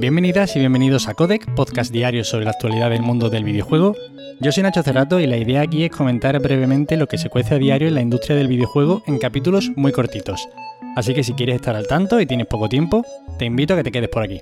Bienvenidas y bienvenidos a Codec, podcast diario sobre la actualidad del mundo del videojuego. Yo soy Nacho Cerrato y la idea aquí es comentar brevemente lo que se cuece a diario en la industria del videojuego en capítulos muy cortitos. Así que si quieres estar al tanto y tienes poco tiempo, te invito a que te quedes por aquí.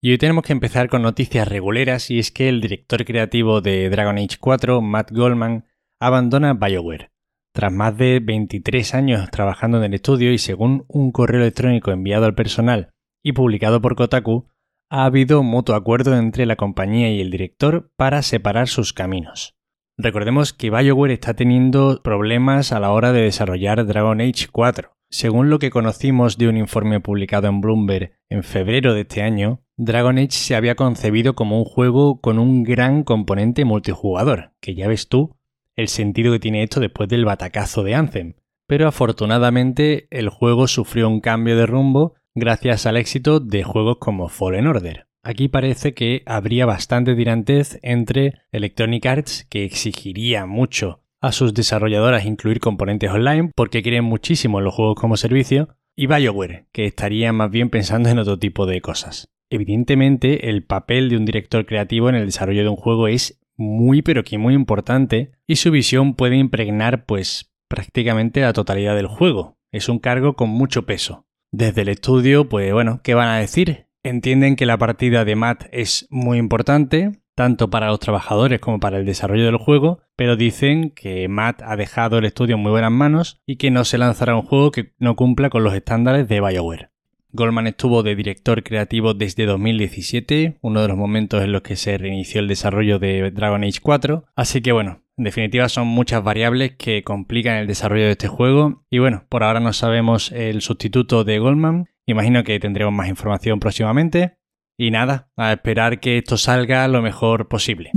Y hoy tenemos que empezar con noticias reguleras y es que el director creativo de Dragon Age 4, Matt Goldman, abandona BioWare. Tras más de 23 años trabajando en el estudio y según un correo electrónico enviado al personal y publicado por Kotaku, ha habido mutuo acuerdo entre la compañía y el director para separar sus caminos. Recordemos que BioWare está teniendo problemas a la hora de desarrollar Dragon Age 4. Según lo que conocimos de un informe publicado en Bloomberg en febrero de este año, Dragon Age se había concebido como un juego con un gran componente multijugador, que ya ves tú el sentido que tiene esto después del batacazo de Anthem. Pero afortunadamente el juego sufrió un cambio de rumbo gracias al éxito de juegos como Fallen Order. Aquí parece que habría bastante tirantez entre Electronic Arts, que exigiría mucho a sus desarrolladoras incluir componentes online porque quieren muchísimo los juegos como servicio, y BioWare, que estaría más bien pensando en otro tipo de cosas. Evidentemente, el papel de un director creativo en el desarrollo de un juego es muy pero que muy importante y su visión puede impregnar pues prácticamente la totalidad del juego. Es un cargo con mucho peso. Desde el estudio, pues bueno, ¿qué van a decir? Entienden que la partida de Matt es muy importante, tanto para los trabajadores como para el desarrollo del juego, pero dicen que Matt ha dejado el estudio en muy buenas manos y que no se lanzará un juego que no cumpla con los estándares de BioWare. Goldman estuvo de director creativo desde 2017, uno de los momentos en los que se reinició el desarrollo de Dragon Age 4, así que bueno, en definitiva son muchas variables que complican el desarrollo de este juego y bueno, por ahora no sabemos el sustituto de Goldman, imagino que tendremos más información próximamente y nada, a esperar que esto salga lo mejor posible.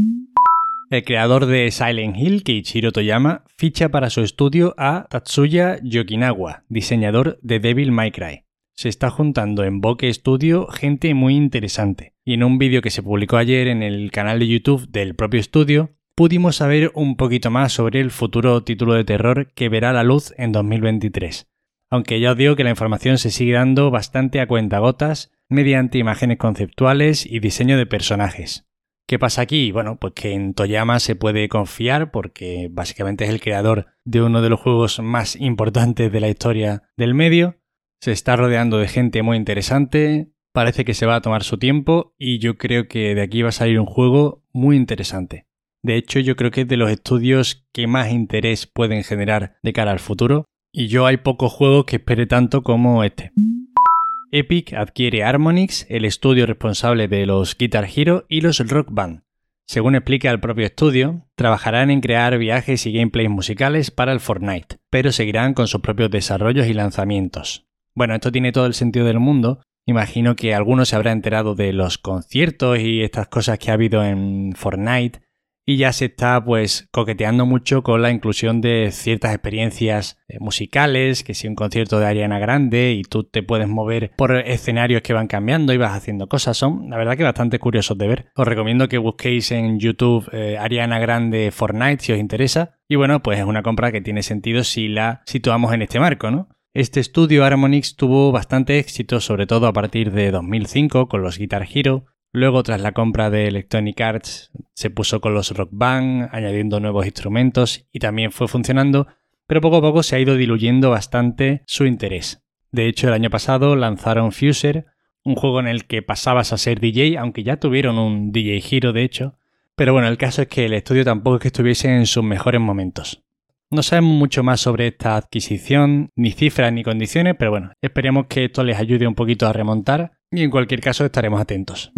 El creador de Silent Hill, Keiichiro Toyama, ficha para su estudio a Tatsuya Yokinawa, diseñador de Devil May Cry se está juntando en Bokeh Studio gente muy interesante. Y en un vídeo que se publicó ayer en el canal de YouTube del propio estudio, pudimos saber un poquito más sobre el futuro título de terror que verá la luz en 2023. Aunque ya os digo que la información se sigue dando bastante a cuentagotas mediante imágenes conceptuales y diseño de personajes. ¿Qué pasa aquí? Bueno, pues que en Toyama se puede confiar porque básicamente es el creador de uno de los juegos más importantes de la historia del medio se está rodeando de gente muy interesante, parece que se va a tomar su tiempo y yo creo que de aquí va a salir un juego muy interesante. De hecho, yo creo que es de los estudios que más interés pueden generar de cara al futuro y yo hay pocos juegos que espere tanto como este. Epic adquiere Harmonix, el estudio responsable de los Guitar Hero y los Rock Band. Según explica el propio estudio, trabajarán en crear viajes y gameplays musicales para el Fortnite, pero seguirán con sus propios desarrollos y lanzamientos. Bueno, esto tiene todo el sentido del mundo. Imagino que alguno se habrá enterado de los conciertos y estas cosas que ha habido en Fortnite y ya se está pues coqueteando mucho con la inclusión de ciertas experiencias eh, musicales, que si un concierto de Ariana Grande y tú te puedes mover por escenarios que van cambiando y vas haciendo cosas, son la verdad que bastante curiosos de ver. Os recomiendo que busquéis en YouTube eh, Ariana Grande Fortnite si os interesa y bueno, pues es una compra que tiene sentido si la situamos en este marco, ¿no? Este estudio Harmonix tuvo bastante éxito, sobre todo a partir de 2005 con los Guitar Hero. Luego, tras la compra de Electronic Arts, se puso con los Rock Band, añadiendo nuevos instrumentos y también fue funcionando, pero poco a poco se ha ido diluyendo bastante su interés. De hecho, el año pasado lanzaron Fuser, un juego en el que pasabas a ser DJ, aunque ya tuvieron un DJ Hero de hecho. Pero bueno, el caso es que el estudio tampoco es que estuviese en sus mejores momentos. No sabemos mucho más sobre esta adquisición, ni cifras ni condiciones, pero bueno, esperemos que esto les ayude un poquito a remontar y en cualquier caso estaremos atentos.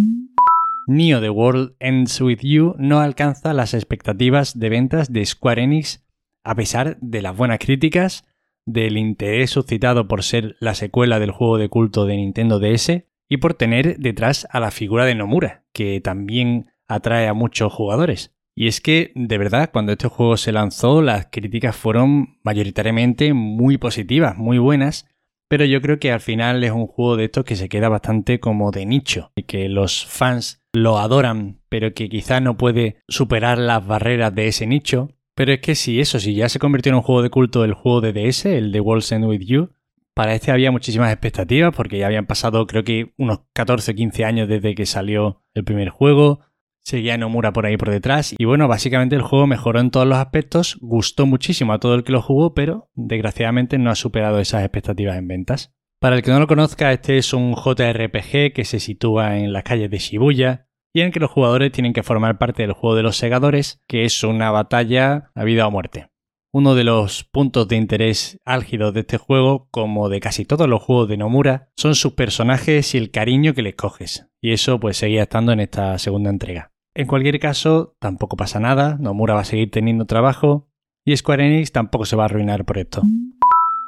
Neo The World Ends With You no alcanza las expectativas de ventas de Square Enix a pesar de las buenas críticas, del interés suscitado por ser la secuela del juego de culto de Nintendo DS y por tener detrás a la figura de Nomura, que también atrae a muchos jugadores. Y es que, de verdad, cuando este juego se lanzó, las críticas fueron mayoritariamente muy positivas, muy buenas, pero yo creo que al final es un juego de estos que se queda bastante como de nicho, y que los fans lo adoran, pero que quizá no puede superar las barreras de ese nicho. Pero es que si eso, si ya se convirtió en un juego de culto el juego de DS, el de World's End With You, Para este había muchísimas expectativas porque ya habían pasado creo que unos 14 o 15 años desde que salió el primer juego. Seguía Nomura por ahí por detrás y bueno, básicamente el juego mejoró en todos los aspectos, gustó muchísimo a todo el que lo jugó, pero desgraciadamente no ha superado esas expectativas en ventas. Para el que no lo conozca, este es un JRPG que se sitúa en las calles de Shibuya y en que los jugadores tienen que formar parte del juego de los segadores, que es una batalla a vida o muerte. Uno de los puntos de interés álgidos de este juego, como de casi todos los juegos de Nomura, son sus personajes y el cariño que les coges. Y eso pues seguía estando en esta segunda entrega. En cualquier caso, tampoco pasa nada, Nomura va a seguir teniendo trabajo y Square Enix tampoco se va a arruinar por esto.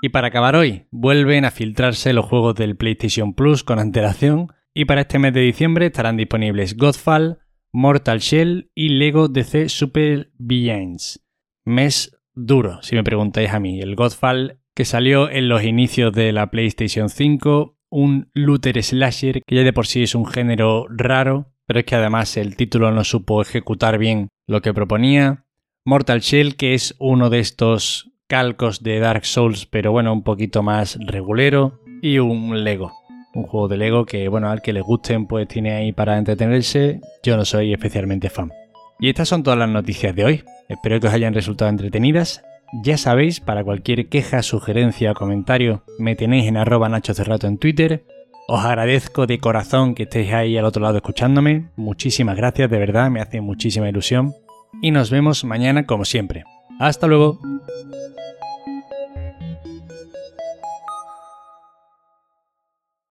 Y para acabar hoy, vuelven a filtrarse los juegos del PlayStation Plus con antelación y para este mes de diciembre estarán disponibles Godfall, Mortal Shell y Lego DC Super Villains. Mes duro, si me preguntáis a mí. El Godfall que salió en los inicios de la PlayStation 5, un looter slasher que ya de por sí es un género raro, pero es que además el título no supo ejecutar bien lo que proponía. Mortal Shell, que es uno de estos calcos de Dark Souls, pero bueno, un poquito más regulero. Y un Lego. Un juego de Lego que, bueno, al que le gusten, pues tiene ahí para entretenerse. Yo no soy especialmente fan. Y estas son todas las noticias de hoy. Espero que os hayan resultado entretenidas. Ya sabéis, para cualquier queja, sugerencia o comentario, me tenéis en arroba Nacho Cerrato en Twitter. Os agradezco de corazón que estéis ahí al otro lado escuchándome. Muchísimas gracias, de verdad, me hace muchísima ilusión. Y nos vemos mañana como siempre. Hasta luego.